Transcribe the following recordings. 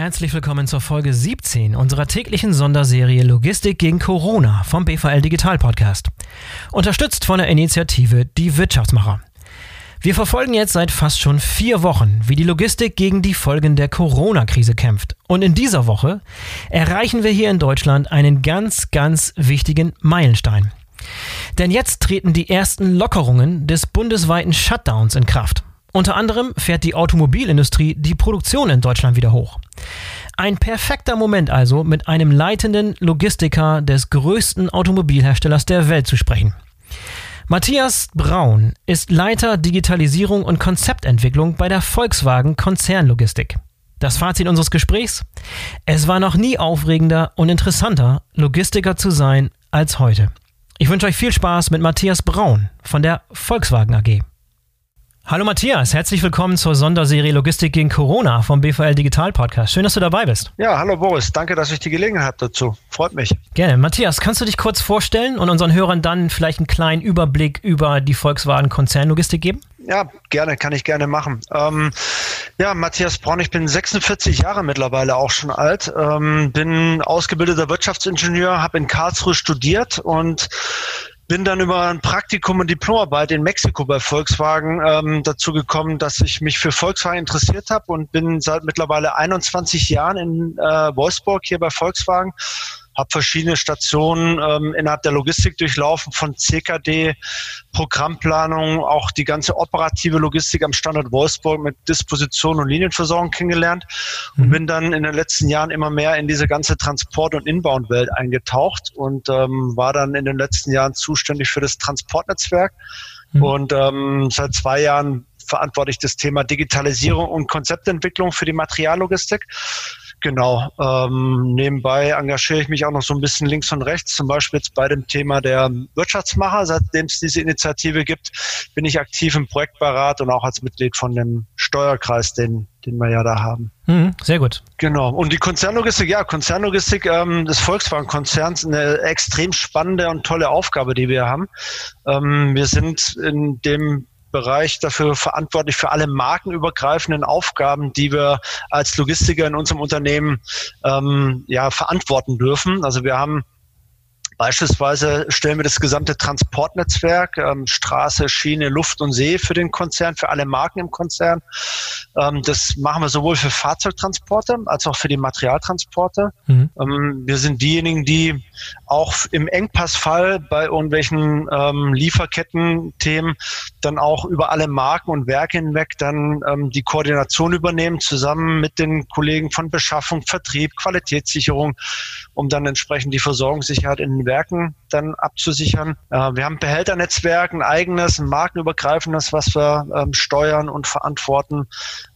Herzlich willkommen zur Folge 17 unserer täglichen Sonderserie Logistik gegen Corona vom BVL Digital Podcast. Unterstützt von der Initiative Die Wirtschaftsmacher. Wir verfolgen jetzt seit fast schon vier Wochen, wie die Logistik gegen die Folgen der Corona-Krise kämpft. Und in dieser Woche erreichen wir hier in Deutschland einen ganz, ganz wichtigen Meilenstein. Denn jetzt treten die ersten Lockerungen des bundesweiten Shutdowns in Kraft. Unter anderem fährt die Automobilindustrie die Produktion in Deutschland wieder hoch. Ein perfekter Moment also, mit einem leitenden Logistiker des größten Automobilherstellers der Welt zu sprechen. Matthias Braun ist Leiter Digitalisierung und Konzeptentwicklung bei der Volkswagen Konzernlogistik. Das Fazit unseres Gesprächs? Es war noch nie aufregender und interessanter, Logistiker zu sein als heute. Ich wünsche euch viel Spaß mit Matthias Braun von der Volkswagen AG. Hallo Matthias, herzlich willkommen zur Sonderserie Logistik gegen Corona vom BVL Digital Podcast. Schön, dass du dabei bist. Ja, hallo Boris, danke, dass ich die Gelegenheit habe dazu. Freut mich. Gerne. Matthias, kannst du dich kurz vorstellen und unseren Hörern dann vielleicht einen kleinen Überblick über die Volkswagen Konzernlogistik geben? Ja, gerne, kann ich gerne machen. Ähm, ja, Matthias Braun, ich bin 46 Jahre mittlerweile auch schon alt, ähm, bin ausgebildeter Wirtschaftsingenieur, habe in Karlsruhe studiert und bin dann über ein Praktikum und Diplomarbeit in Mexiko bei Volkswagen ähm, dazu gekommen, dass ich mich für Volkswagen interessiert habe und bin seit mittlerweile 21 Jahren in äh, Wolfsburg hier bei Volkswagen habe verschiedene Stationen ähm, innerhalb der Logistik durchlaufen, von CKD, Programmplanung, auch die ganze operative Logistik am Standort Wolfsburg mit Disposition und Linienversorgung kennengelernt und mhm. bin dann in den letzten Jahren immer mehr in diese ganze Transport- und Inbound-Welt eingetaucht und ähm, war dann in den letzten Jahren zuständig für das Transportnetzwerk mhm. und ähm, seit zwei Jahren verantworte ich das Thema Digitalisierung und Konzeptentwicklung für die Materiallogistik. Genau. Ähm, nebenbei engagiere ich mich auch noch so ein bisschen links und rechts, zum Beispiel jetzt bei dem Thema der Wirtschaftsmacher. Seitdem es diese Initiative gibt, bin ich aktiv im Projektbeirat und auch als Mitglied von dem Steuerkreis, den, den wir ja da haben. Mhm, sehr gut. Genau. Und die Konzernlogistik, ja, Konzernlogistik ähm, des Volkswagen-Konzerns, eine extrem spannende und tolle Aufgabe, die wir haben. Ähm, wir sind in dem Bereich dafür verantwortlich für alle markenübergreifenden Aufgaben, die wir als Logistiker in unserem Unternehmen ähm, ja verantworten dürfen. Also wir haben Beispielsweise stellen wir das gesamte Transportnetzwerk, ähm, Straße, Schiene, Luft und See für den Konzern, für alle Marken im Konzern. Ähm, das machen wir sowohl für Fahrzeugtransporte als auch für die Materialtransporte. Mhm. Ähm, wir sind diejenigen, die auch im Engpassfall bei irgendwelchen ähm, Lieferketten-Themen dann auch über alle Marken und Werke hinweg dann ähm, die Koordination übernehmen, zusammen mit den Kollegen von Beschaffung, Vertrieb, Qualitätssicherung, um dann entsprechend die Versorgungssicherheit in den Werken dann abzusichern. Äh, wir haben ein Behälternetzwerk, ein eigenes, ein markenübergreifendes, was wir ähm, steuern und verantworten,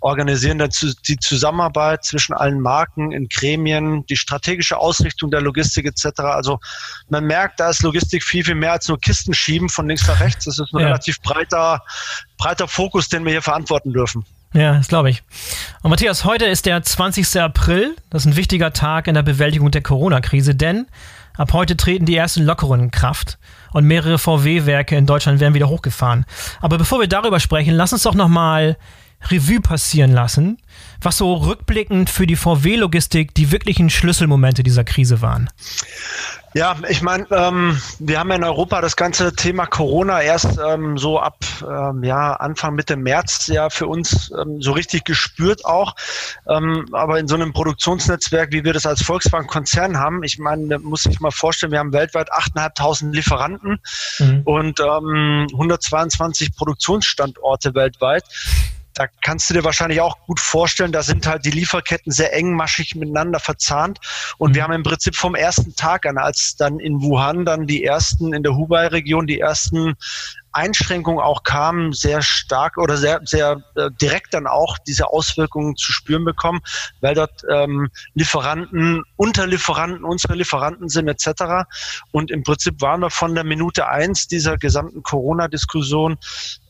organisieren dazu die Zusammenarbeit zwischen allen Marken in Gremien, die strategische Ausrichtung der Logistik etc. Also man merkt, da ist Logistik viel, viel mehr als nur Kisten schieben von links nach rechts. Das ist ein ja. relativ breiter, breiter Fokus, den wir hier verantworten dürfen. Ja, das glaube ich. Und Matthias, heute ist der 20. April. Das ist ein wichtiger Tag in der Bewältigung der Corona-Krise, denn Ab heute treten die ersten Lockerungen in Kraft und mehrere VW-Werke in Deutschland werden wieder hochgefahren. Aber bevor wir darüber sprechen, lass uns doch nochmal Revue passieren lassen, was so rückblickend für die VW-Logistik die wirklichen Schlüsselmomente dieser Krise waren. Ja, ich meine, ähm, wir haben in Europa das ganze Thema Corona erst ähm, so ab ähm, ja, Anfang Mitte März ja für uns ähm, so richtig gespürt auch. Ähm, aber in so einem Produktionsnetzwerk, wie wir das als Volkswagen-Konzern haben, ich meine, muss ich mal vorstellen, wir haben weltweit 8.500 Lieferanten mhm. und ähm, 122 Produktionsstandorte weltweit da kannst du dir wahrscheinlich auch gut vorstellen, da sind halt die Lieferketten sehr engmaschig miteinander verzahnt. Und mhm. wir haben im Prinzip vom ersten Tag an, als dann in Wuhan dann die ersten in der Hubei-Region die ersten Einschränkungen auch kamen, sehr stark oder sehr, sehr äh, direkt dann auch diese Auswirkungen zu spüren bekommen, weil dort ähm, Lieferanten, Unterlieferanten, unsere Lieferanten sind etc. Und im Prinzip waren wir von der Minute eins dieser gesamten Corona-Diskussion,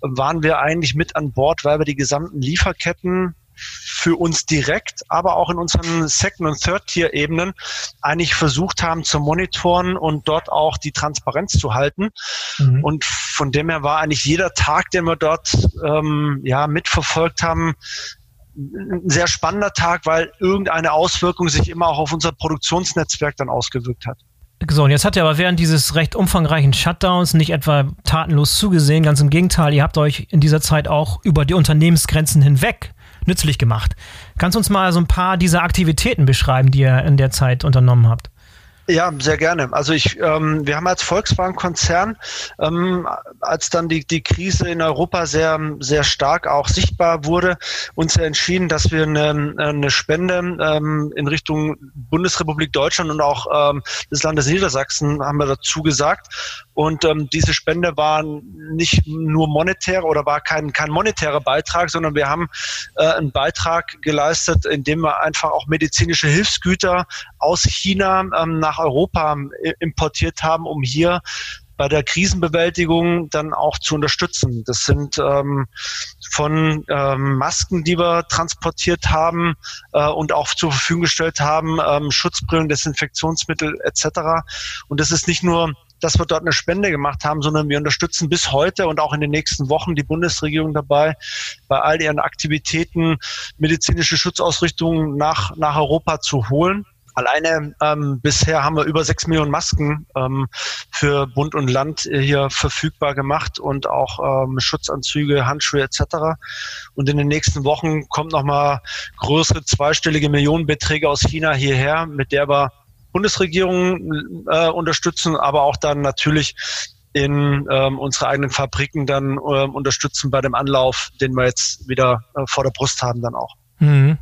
waren wir eigentlich mit an Bord, weil wir die gesamten Lieferketten für uns direkt, aber auch in unseren Second- und Third-Tier-Ebenen eigentlich versucht haben zu monitoren und dort auch die Transparenz zu halten. Mhm. Und von dem her war eigentlich jeder Tag, den wir dort ähm, ja mitverfolgt haben, ein sehr spannender Tag, weil irgendeine Auswirkung sich immer auch auf unser Produktionsnetzwerk dann ausgewirkt hat. So, und jetzt habt ihr aber während dieses recht umfangreichen Shutdowns nicht etwa tatenlos zugesehen, ganz im Gegenteil, ihr habt euch in dieser Zeit auch über die Unternehmensgrenzen hinweg nützlich gemacht. Kannst du uns mal so ein paar dieser Aktivitäten beschreiben, die ihr in der Zeit unternommen habt? Ja, sehr gerne. Also ich, ähm, wir haben als Volkswagen-Konzern, ähm, als dann die, die Krise in Europa sehr, sehr stark auch sichtbar wurde, uns entschieden, dass wir eine, eine Spende ähm, in Richtung Bundesrepublik Deutschland und auch ähm, des Landes Niedersachsen haben wir dazu gesagt. Und ähm, diese Spende war nicht nur monetär oder war kein, kein monetärer Beitrag, sondern wir haben äh, einen Beitrag geleistet, indem wir einfach auch medizinische Hilfsgüter aus China ähm, nach Europa äh, importiert haben, um hier bei der Krisenbewältigung dann auch zu unterstützen. Das sind ähm, von ähm, Masken, die wir transportiert haben äh, und auch zur Verfügung gestellt haben, ähm, Schutzbrillen, Desinfektionsmittel etc. Und das ist nicht nur dass wir dort eine Spende gemacht haben, sondern wir unterstützen bis heute und auch in den nächsten Wochen die Bundesregierung dabei, bei all ihren Aktivitäten medizinische Schutzausrüstungen nach, nach Europa zu holen. Alleine ähm, bisher haben wir über sechs Millionen Masken ähm, für Bund und Land hier verfügbar gemacht und auch ähm, Schutzanzüge, Handschuhe etc. Und in den nächsten Wochen kommt nochmal größere zweistellige Millionenbeträge aus China hierher, mit der wir Bundesregierung äh, unterstützen, aber auch dann natürlich in ähm, unsere eigenen Fabriken dann ähm, unterstützen bei dem Anlauf, den wir jetzt wieder äh, vor der Brust haben dann auch. Mhm.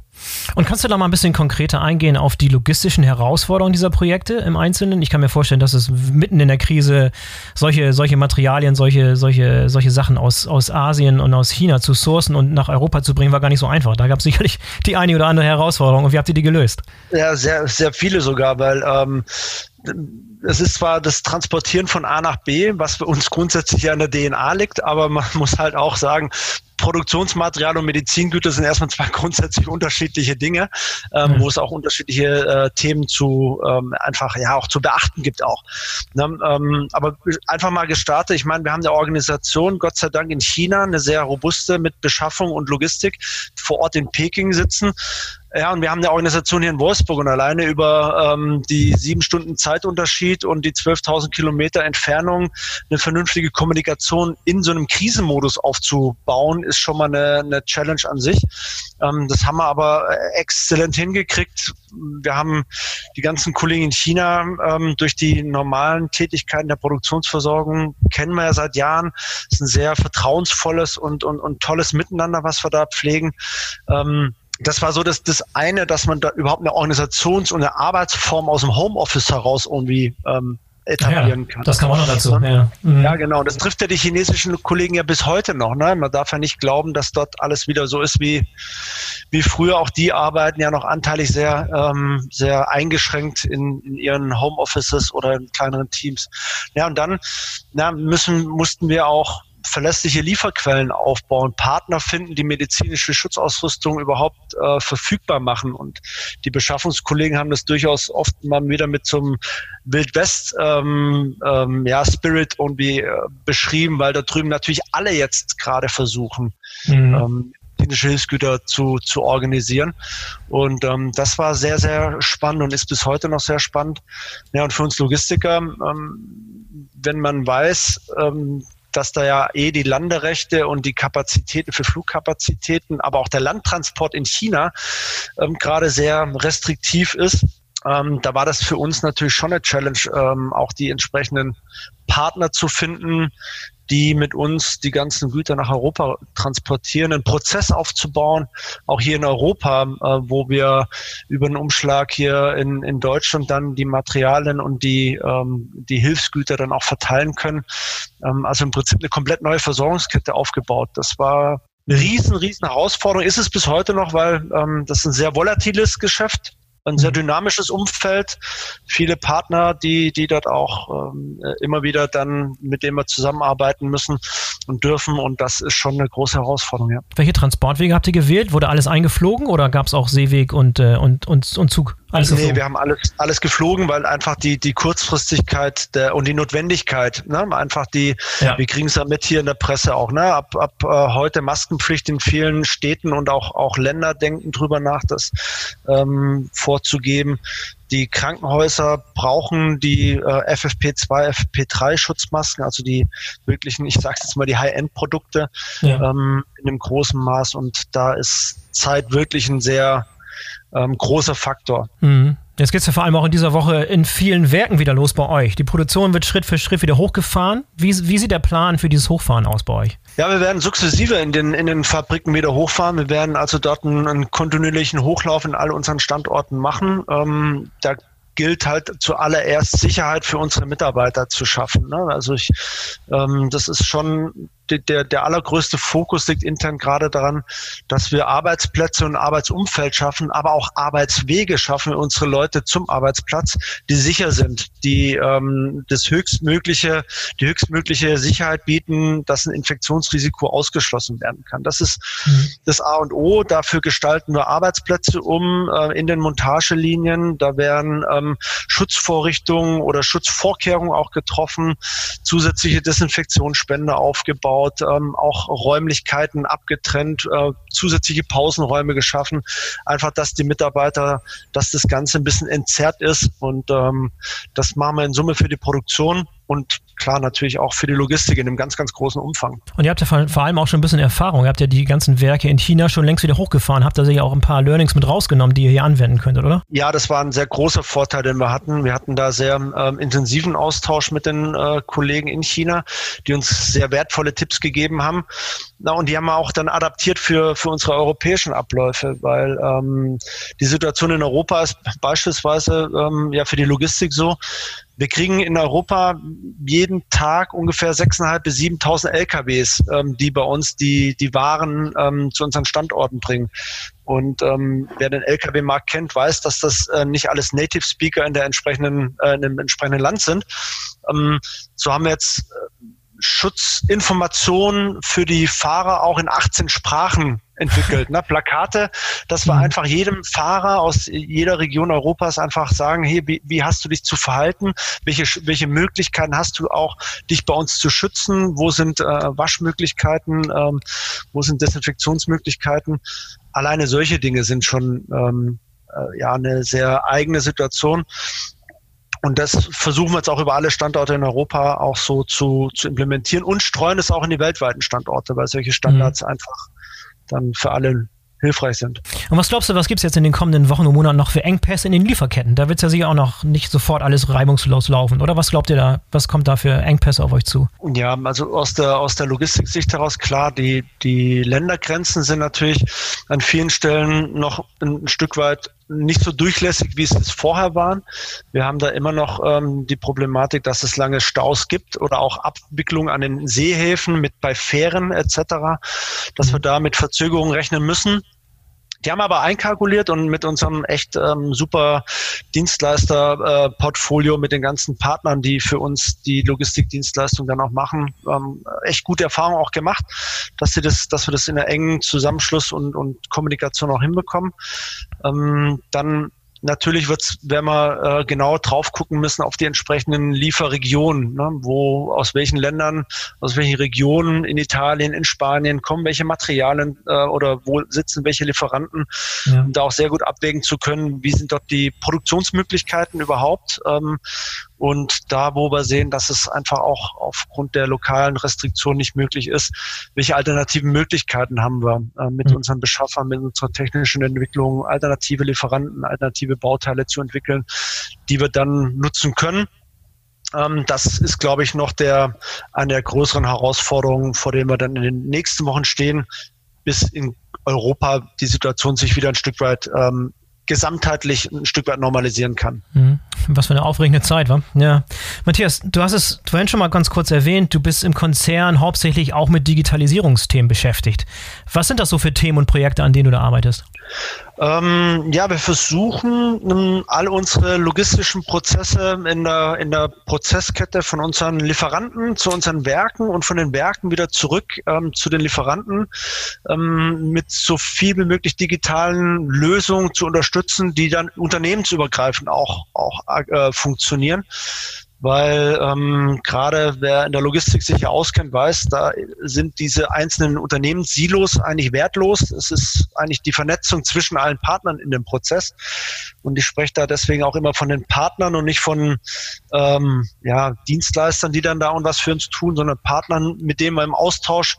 Und kannst du da mal ein bisschen konkreter eingehen auf die logistischen Herausforderungen dieser Projekte im Einzelnen? Ich kann mir vorstellen, dass es mitten in der Krise solche, solche Materialien, solche, solche, solche Sachen aus, aus Asien und aus China zu sourcen und nach Europa zu bringen, war gar nicht so einfach. Da gab es sicherlich die eine oder andere Herausforderung. Und wie habt ihr die gelöst? Ja, sehr, sehr viele sogar, weil ähm, es ist zwar das Transportieren von A nach B, was für uns grundsätzlich an der DNA liegt, aber man muss halt auch sagen, Produktionsmaterial und Medizingüter sind erstmal zwei grundsätzlich unterschiedliche Dinge, ähm, mhm. wo es auch unterschiedliche äh, Themen zu ähm, einfach ja auch zu beachten gibt auch. Ne? Ähm, aber einfach mal gestartet. Ich meine, wir haben eine Organisation, Gott sei Dank in China, eine sehr robuste mit Beschaffung und Logistik vor Ort in Peking sitzen. Ja, und wir haben eine Organisation hier in Wolfsburg und alleine über ähm, die sieben Stunden Zeitunterschied und die 12.000 Kilometer Entfernung eine vernünftige Kommunikation in so einem Krisenmodus aufzubauen, ist schon mal eine, eine Challenge an sich. Ähm, das haben wir aber exzellent hingekriegt. Wir haben die ganzen Kollegen in China ähm, durch die normalen Tätigkeiten der Produktionsversorgung kennen wir ja seit Jahren. Es ist ein sehr vertrauensvolles und, und, und tolles Miteinander, was wir da pflegen. Ähm, das war so das, das eine, dass man da überhaupt eine Organisations- und eine Arbeitsform aus dem Homeoffice heraus irgendwie ähm, etablieren ja, kann. Das kann man noch dazu. Ja. Mhm. ja, genau. Das trifft ja die chinesischen Kollegen ja bis heute noch. Ne? Man darf ja nicht glauben, dass dort alles wieder so ist wie, wie früher. Auch die arbeiten ja noch anteilig sehr, ähm, sehr eingeschränkt in, in ihren Homeoffices oder in kleineren Teams. Ja, und dann na, müssen, mussten wir auch verlässliche Lieferquellen aufbauen, Partner finden, die medizinische Schutzausrüstung überhaupt äh, verfügbar machen. Und die Beschaffungskollegen haben das durchaus oft mal wieder mit zum Wildwest ähm, ähm, ja, Spirit irgendwie äh, beschrieben, weil da drüben natürlich alle jetzt gerade versuchen, mhm. ähm, medizinische Hilfsgüter zu, zu organisieren. Und ähm, das war sehr, sehr spannend und ist bis heute noch sehr spannend. Ja, und für uns Logistiker, ähm, wenn man weiß, ähm, dass da ja eh die Landerechte und die Kapazitäten für Flugkapazitäten, aber auch der Landtransport in China ähm, gerade sehr restriktiv ist. Ähm, da war das für uns natürlich schon eine Challenge, ähm, auch die entsprechenden Partner zu finden, die mit uns die ganzen Güter nach Europa transportieren, einen Prozess aufzubauen, auch hier in Europa, äh, wo wir über einen Umschlag hier in, in Deutschland dann die Materialien und die, ähm, die Hilfsgüter dann auch verteilen können. Ähm, also im Prinzip eine komplett neue Versorgungskette aufgebaut. Das war eine riesen, riesen Herausforderung, ist es bis heute noch, weil ähm, das ist ein sehr volatiles Geschäft ein sehr mhm. dynamisches Umfeld, viele Partner, die, die dort auch ähm, immer wieder dann, mit denen wir zusammenarbeiten müssen und dürfen. Und das ist schon eine große Herausforderung, ja. Welche Transportwege habt ihr gewählt? Wurde alles eingeflogen oder gab es auch Seeweg und, äh, und, und, und Zug? Alles nee, wir haben alles, alles geflogen, weil einfach die, die Kurzfristigkeit der, und die Notwendigkeit, ne, einfach die, ja. wir kriegen es ja mit hier in der Presse auch, ne, ab, ab äh, heute Maskenpflicht in vielen Städten und auch, auch Länder denken drüber nach, das ähm, vorzugeben. Die Krankenhäuser brauchen die äh, FFP2, FFP3 Schutzmasken, also die wirklichen, ich sage jetzt mal die High-End-Produkte ja. ähm, in einem großen Maß und da ist Zeit wirklich ein sehr ähm, großer Faktor. Mhm. Jetzt geht es ja vor allem auch in dieser Woche in vielen Werken wieder los bei euch. Die Produktion wird Schritt für Schritt wieder hochgefahren. Wie, wie sieht der Plan für dieses Hochfahren aus bei euch? Ja, wir werden sukzessive in den, in den Fabriken wieder hochfahren. Wir werden also dort einen, einen kontinuierlichen Hochlauf in all unseren Standorten machen. Ähm, da gilt halt zuallererst Sicherheit für unsere Mitarbeiter zu schaffen. Ne? Also ich, ähm, das ist schon der, der allergrößte Fokus liegt intern gerade daran, dass wir Arbeitsplätze und Arbeitsumfeld schaffen, aber auch Arbeitswege schaffen, unsere Leute zum Arbeitsplatz, die sicher sind, die ähm, das höchstmögliche, die höchstmögliche Sicherheit bieten, dass ein Infektionsrisiko ausgeschlossen werden kann. Das ist mhm. das A und O. Dafür gestalten wir Arbeitsplätze um äh, in den Montagelinien. Da werden ähm, Schutzvorrichtungen oder Schutzvorkehrungen auch getroffen, zusätzliche Desinfektionsspende aufgebaut aufgebaut, ähm, auch Räumlichkeiten abgetrennt, äh, zusätzliche Pausenräume geschaffen, einfach, dass die Mitarbeiter, dass das Ganze ein bisschen entzerrt ist. Und ähm, das machen wir in Summe für die Produktion. Und klar natürlich auch für die Logistik in einem ganz, ganz großen Umfang. Und ihr habt ja vor allem auch schon ein bisschen Erfahrung. Ihr habt ja die ganzen Werke in China schon längst wieder hochgefahren. Habt ihr sicher auch ein paar Learnings mit rausgenommen, die ihr hier anwenden könntet, oder? Ja, das war ein sehr großer Vorteil, den wir hatten. Wir hatten da sehr ähm, intensiven Austausch mit den äh, Kollegen in China, die uns sehr wertvolle Tipps gegeben haben. Na, und die haben wir auch dann adaptiert für, für unsere europäischen Abläufe, weil ähm, die Situation in Europa ist beispielsweise ähm, ja für die Logistik so, wir kriegen in Europa jeden Tag ungefähr 6.500 bis 7.000 LKWs, ähm, die bei uns die, die Waren ähm, zu unseren Standorten bringen. Und ähm, wer den LKW-Markt kennt, weiß, dass das äh, nicht alles Native Speaker in der entsprechenden, äh, in dem entsprechenden Land sind. Ähm, so haben wir jetzt äh, Schutzinformationen für die Fahrer auch in 18 Sprachen entwickelt. Ne? Plakate, dass wir mhm. einfach jedem Fahrer aus jeder Region Europas einfach sagen, hey, wie, wie hast du dich zu verhalten? Welche, welche Möglichkeiten hast du auch, dich bei uns zu schützen? Wo sind äh, Waschmöglichkeiten? Ähm, wo sind Desinfektionsmöglichkeiten? Alleine solche Dinge sind schon ähm, äh, ja eine sehr eigene Situation. Und das versuchen wir jetzt auch über alle Standorte in Europa auch so zu, zu implementieren und streuen es auch in die weltweiten Standorte, weil solche Standards mhm. einfach dann für alle hilfreich sind. Und was glaubst du, was gibt es jetzt in den kommenden Wochen und Monaten noch für Engpässe in den Lieferketten? Da wird es ja sicher auch noch nicht sofort alles reibungslos laufen, oder? Was glaubt ihr da, was kommt da für Engpässe auf euch zu? Ja, also aus der, aus der Logistiksicht heraus klar, die, die Ländergrenzen sind natürlich an vielen Stellen noch ein Stück weit nicht so durchlässig, wie es es vorher waren. Wir haben da immer noch ähm, die Problematik, dass es lange Staus gibt oder auch Abwicklung an den Seehäfen mit bei Fähren etc., dass wir da mit Verzögerungen rechnen müssen. Die haben aber einkalkuliert und mit unserem echt ähm, super Dienstleister-Portfolio, äh, mit den ganzen Partnern, die für uns die Logistikdienstleistung dann auch machen, ähm, echt gute Erfahrungen auch gemacht, dass sie das, dass wir das in einer engen Zusammenschluss und, und Kommunikation auch hinbekommen. Ähm, dann Natürlich wird's, werden wir äh, genau drauf gucken müssen auf die entsprechenden Lieferregionen, ne? wo aus welchen Ländern, aus welchen Regionen in Italien, in Spanien kommen welche Materialien äh, oder wo sitzen welche Lieferanten, ja. um da auch sehr gut abwägen zu können, wie sind dort die Produktionsmöglichkeiten überhaupt ähm, und da, wo wir sehen, dass es einfach auch aufgrund der lokalen Restriktionen nicht möglich ist, welche alternativen Möglichkeiten haben wir äh, mit mhm. unseren Beschaffern, mit unserer technischen Entwicklung, alternative Lieferanten, alternative Bauteile zu entwickeln, die wir dann nutzen können. Ähm, das ist, glaube ich, noch der, eine der größeren Herausforderungen, vor denen wir dann in den nächsten Wochen stehen, bis in Europa die Situation sich wieder ein Stück weit ähm, gesamtheitlich ein Stück weit normalisieren kann. Mhm. Was für eine aufregende Zeit, wa? Ja. Matthias, du hast es vorhin schon mal ganz kurz erwähnt, du bist im Konzern hauptsächlich auch mit Digitalisierungsthemen beschäftigt. Was sind das so für Themen und Projekte, an denen du da arbeitest? Ähm, ja, wir versuchen ähm, all unsere logistischen Prozesse in der, in der Prozesskette von unseren Lieferanten zu unseren Werken und von den Werken wieder zurück ähm, zu den Lieferanten ähm, mit so viel wie möglich digitalen Lösungen zu unterstützen, die dann unternehmensübergreifend auch, auch äh, funktionieren weil ähm, gerade wer in der Logistik sich ja auskennt, weiß, da sind diese einzelnen Unternehmenssilos eigentlich wertlos. Es ist eigentlich die Vernetzung zwischen allen Partnern in dem Prozess. Und ich spreche da deswegen auch immer von den Partnern und nicht von ähm, ja, Dienstleistern, die dann da und was für uns tun, sondern Partnern, mit denen man im Austausch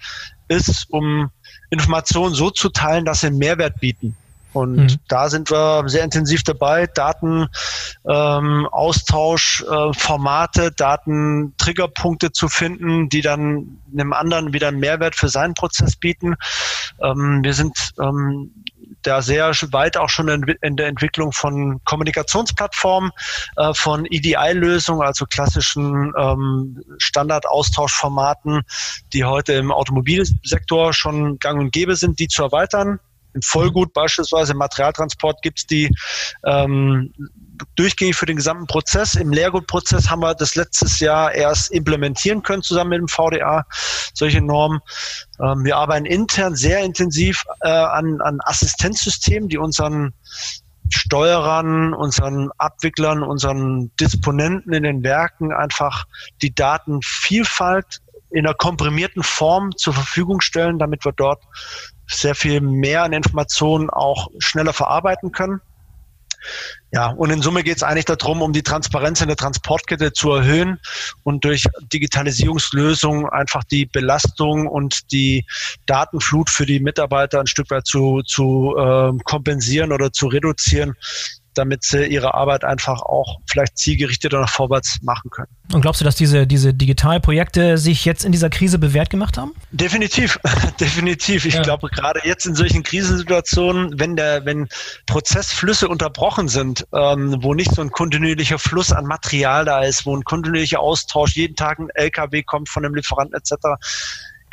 ist, um Informationen so zu teilen, dass sie einen Mehrwert bieten. Und mhm. da sind wir sehr intensiv dabei, Daten, ähm, Austausch, äh, Formate, Daten, Triggerpunkte zu finden, die dann einem anderen wieder einen Mehrwert für seinen Prozess bieten. Ähm, wir sind ähm, da sehr weit auch schon in, der Entwicklung von Kommunikationsplattformen, äh, von EDI-Lösungen, also klassischen ähm, Standardaustauschformaten, die heute im Automobilsektor schon gang und gäbe sind, die zu erweitern. Im Vollgut beispielsweise im Materialtransport gibt es die ähm, durchgängig für den gesamten Prozess. Im Leergutprozess haben wir das letztes Jahr erst implementieren können zusammen mit dem VDA, solche Normen. Ähm, wir arbeiten intern sehr intensiv äh, an, an Assistenzsystemen, die unseren Steuerern, unseren Abwicklern, unseren Disponenten in den Werken einfach die Datenvielfalt in einer komprimierten Form zur Verfügung stellen, damit wir dort sehr viel mehr an Informationen auch schneller verarbeiten können. Ja, und in Summe geht es eigentlich darum, um die Transparenz in der Transportkette zu erhöhen und durch Digitalisierungslösungen einfach die Belastung und die Datenflut für die Mitarbeiter ein Stück weit zu, zu äh, kompensieren oder zu reduzieren, damit sie ihre Arbeit einfach auch vielleicht zielgerichteter nach vorwärts machen können. Und glaubst du, dass diese, diese Digitalprojekte sich jetzt in dieser Krise bewährt gemacht haben? Definitiv, definitiv. Ich ja. glaube, gerade jetzt in solchen Krisensituationen, wenn der, wenn Prozessflüsse unterbrochen sind, ähm, wo nicht so ein kontinuierlicher Fluss an Material da ist, wo ein kontinuierlicher Austausch, jeden Tag ein LKW kommt von einem Lieferanten etc.,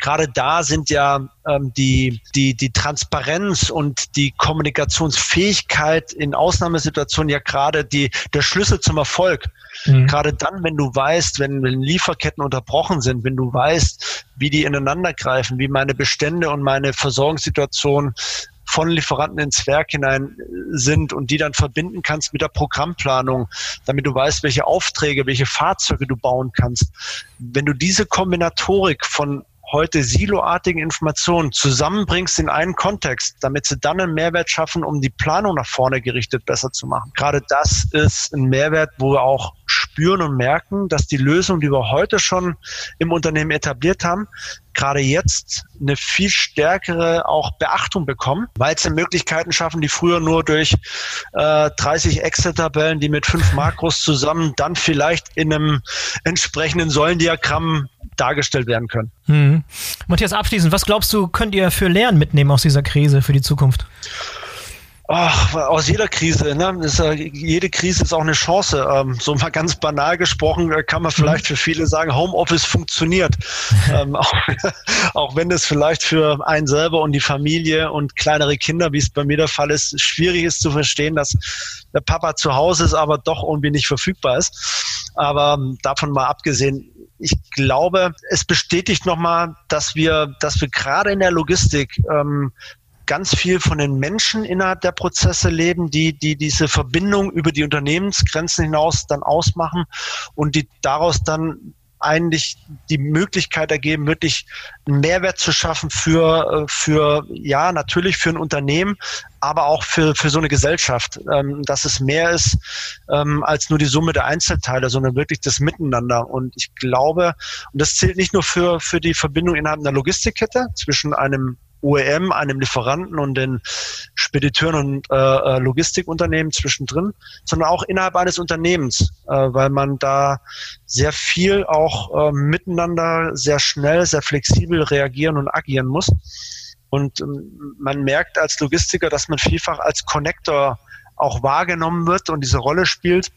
gerade da sind ja ähm, die, die, die Transparenz und die Kommunikationsfähigkeit in Ausnahmesituationen ja gerade die, der Schlüssel zum Erfolg. Mhm. Gerade dann, wenn du weißt, wenn, wenn Lieferketten unterbrochen sind, wenn du weißt, wie die ineinander greifen, wie meine Bestände und meine Versorgungssituation von Lieferanten ins Werk hinein sind und die dann verbinden kannst mit der Programmplanung, damit du weißt, welche Aufträge, welche Fahrzeuge du bauen kannst. Wenn du diese Kombinatorik von heute siloartigen Informationen zusammenbringst in einen Kontext, damit sie dann einen Mehrwert schaffen, um die Planung nach vorne gerichtet besser zu machen. Gerade das ist ein Mehrwert, wo auch spüren und merken, dass die Lösung, die wir heute schon im Unternehmen etabliert haben, gerade jetzt eine viel stärkere auch Beachtung bekommen, weil sie Möglichkeiten schaffen, die früher nur durch äh, 30 Excel-Tabellen, die mit fünf Makros zusammen dann vielleicht in einem entsprechenden Säulendiagramm dargestellt werden können. Hm. Matthias, abschließend, was glaubst du, könnt ihr für Lernen mitnehmen aus dieser Krise für die Zukunft? Ach, aus jeder Krise, ne? Ist, äh, jede Krise ist auch eine Chance. Ähm, so mal ganz banal gesprochen äh, kann man vielleicht für viele sagen, Homeoffice funktioniert. ähm, auch, auch, wenn es vielleicht für einen selber und die Familie und kleinere Kinder, wie es bei mir der Fall ist, schwierig ist zu verstehen, dass der Papa zu Hause ist, aber doch irgendwie nicht verfügbar ist. Aber ähm, davon mal abgesehen, ich glaube, es bestätigt nochmal, dass wir, dass wir gerade in der Logistik ähm, ganz viel von den Menschen innerhalb der Prozesse leben, die, die diese Verbindung über die Unternehmensgrenzen hinaus dann ausmachen und die daraus dann eigentlich die Möglichkeit ergeben, wirklich einen Mehrwert zu schaffen für, äh, für ja, natürlich für ein Unternehmen, aber auch für, für so eine Gesellschaft, ähm, dass es mehr ist ähm, als nur die Summe der Einzelteile, sondern wirklich das Miteinander. Und ich glaube, und das zählt nicht nur für, für die Verbindung innerhalb einer Logistikkette zwischen einem OEM, einem Lieferanten und den Spediteuren und äh, äh, Logistikunternehmen zwischendrin, sondern auch innerhalb eines Unternehmens, äh, weil man da sehr viel auch äh, miteinander sehr schnell, sehr flexibel reagieren und agieren muss. Und ähm, man merkt als Logistiker, dass man vielfach als Connector auch wahrgenommen wird und diese Rolle spielt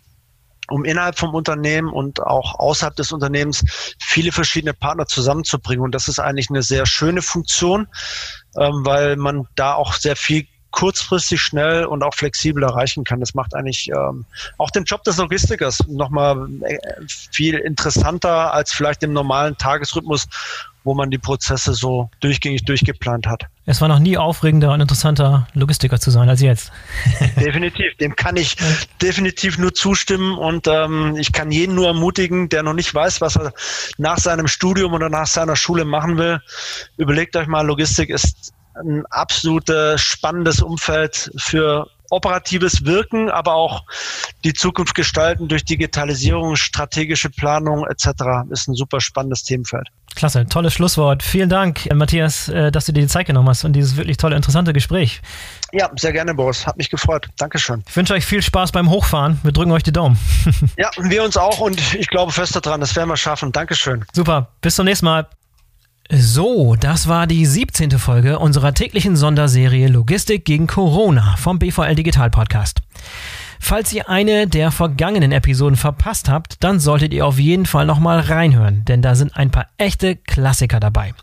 um innerhalb vom Unternehmen und auch außerhalb des Unternehmens viele verschiedene Partner zusammenzubringen. Und das ist eigentlich eine sehr schöne Funktion, ähm, weil man da auch sehr viel kurzfristig, schnell und auch flexibel erreichen kann. Das macht eigentlich ähm, auch den Job des Logistikers nochmal äh, viel interessanter als vielleicht im normalen Tagesrhythmus, wo man die Prozesse so durchgängig durchgeplant hat. Es war noch nie aufregender und interessanter, Logistiker zu sein als jetzt. definitiv, dem kann ich definitiv nur zustimmen und ähm, ich kann jeden nur ermutigen, der noch nicht weiß, was er nach seinem Studium oder nach seiner Schule machen will. Überlegt euch mal, Logistik ist ein absolut spannendes Umfeld für operatives Wirken, aber auch die Zukunft gestalten durch Digitalisierung, strategische Planung etc. ist ein super spannendes Themenfeld. Klasse, tolles Schlusswort. Vielen Dank, äh, Matthias, äh, dass du dir die Zeit genommen hast und dieses wirklich tolle, interessante Gespräch. Ja, sehr gerne, Boris. Hat mich gefreut. Dankeschön. Ich wünsche euch viel Spaß beim Hochfahren. Wir drücken euch die Daumen. ja, wir uns auch und ich glaube fest daran, das werden wir schaffen. Dankeschön. Super. Bis zum nächsten Mal. So, das war die 17. Folge unserer täglichen Sonderserie Logistik gegen Corona vom BVL Digital Podcast. Falls ihr eine der vergangenen Episoden verpasst habt, dann solltet ihr auf jeden Fall nochmal reinhören, denn da sind ein paar echte Klassiker dabei.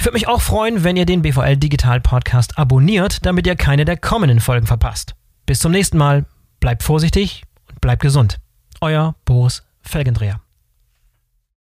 Ich würde mich auch freuen, wenn ihr den BVL Digital Podcast abonniert, damit ihr keine der kommenden Folgen verpasst. Bis zum nächsten Mal, bleibt vorsichtig und bleibt gesund. Euer Boris Felgendreher.